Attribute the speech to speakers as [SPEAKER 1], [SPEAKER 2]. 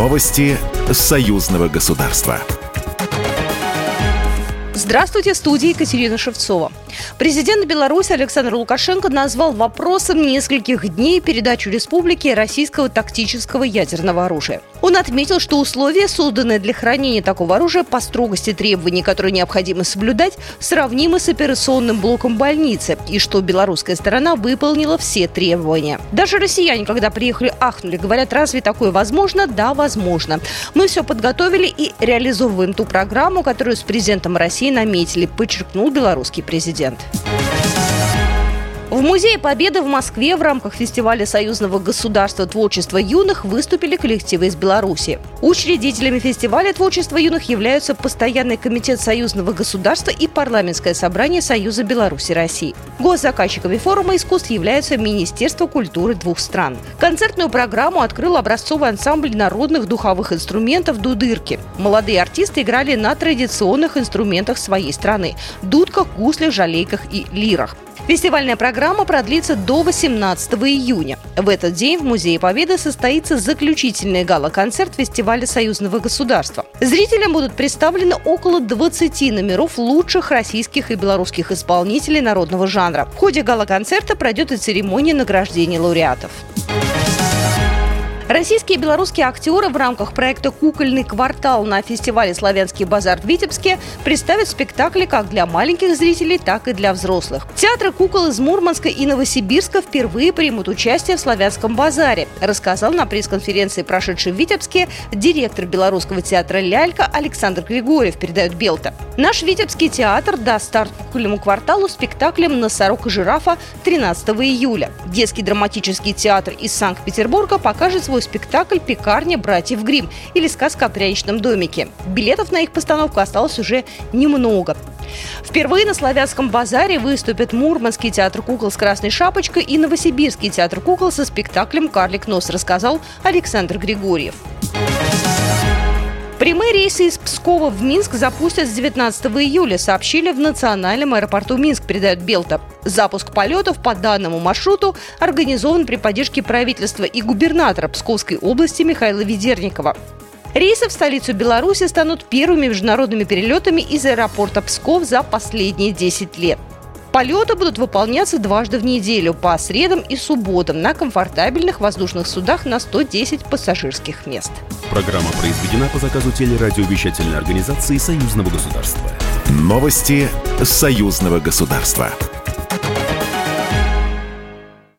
[SPEAKER 1] Новости союзного государства.
[SPEAKER 2] Здравствуйте, студия Екатерина Шевцова. Президент Беларуси Александр Лукашенко назвал вопросом нескольких дней передачу республике российского тактического ядерного оружия. Он отметил, что условия, созданные для хранения такого оружия по строгости требований, которые необходимо соблюдать, сравнимы с операционным блоком больницы, и что белорусская сторона выполнила все требования. Даже россияне, когда приехали, ахнули, говорят, разве такое возможно? Да, возможно. Мы все подготовили и реализовываем ту программу, которую с президентом России наметили, подчеркнул белорусский президент. В Музее Победы в Москве в рамках фестиваля союзного государства творчества юных выступили коллективы из Беларуси. Учредителями фестиваля творчества юных являются Постоянный комитет союзного государства и Парламентское собрание Союза Беларуси России. Госзаказчиками форума искусств являются Министерство культуры двух стран. Концертную программу открыл образцовый ансамбль народных духовых инструментов «Дудырки». Молодые артисты играли на традиционных инструментах своей страны – дудках, гуслях, жалейках и лирах. Фестивальная программа продлится до 18 июня. В этот день в Музее Победы состоится заключительный гала-концерт фестиваля союзного государства. Зрителям будут представлены около 20 номеров лучших российских и белорусских исполнителей народного жанра. В ходе гала-концерта пройдет и церемония награждения лауреатов. Российские и белорусские актеры в рамках проекта «Кукольный квартал» на фестивале «Славянский базар» в Витебске представят спектакли как для маленьких зрителей, так и для взрослых. Театры кукол из Мурманска и Новосибирска впервые примут участие в «Славянском базаре», рассказал на пресс-конференции, прошедшей в Витебске, директор белорусского театра «Лялька» Александр Григорьев, передает Белта. Наш Витебский театр даст старт кукольному кварталу спектаклем «Носорог и жирафа» 13 июля. Детский драматический театр из Санкт-Петербурга покажет свой спектакль «Пекарня братьев Грим» или «Сказка о пряничном домике». Билетов на их постановку осталось уже немного. Впервые на Славянском базаре выступят Мурманский театр кукол с красной шапочкой и Новосибирский театр кукол со спектаклем «Карлик нос», рассказал Александр Григорьев. Прямые рейсы из Пскова в Минск запустят с 19 июля, сообщили в национальном аэропорту Минск, передает Белта. Запуск полетов по данному маршруту организован при поддержке правительства и губернатора Псковской области Михаила Ведерникова. Рейсы в столицу Беларуси станут первыми международными перелетами из аэропорта Псков за последние 10 лет. Полеты будут выполняться дважды в неделю по средам и субботам на комфортабельных воздушных судах на 110 пассажирских мест.
[SPEAKER 1] Программа произведена по заказу телерадиовещательной организации Союзного государства. Новости Союзного государства.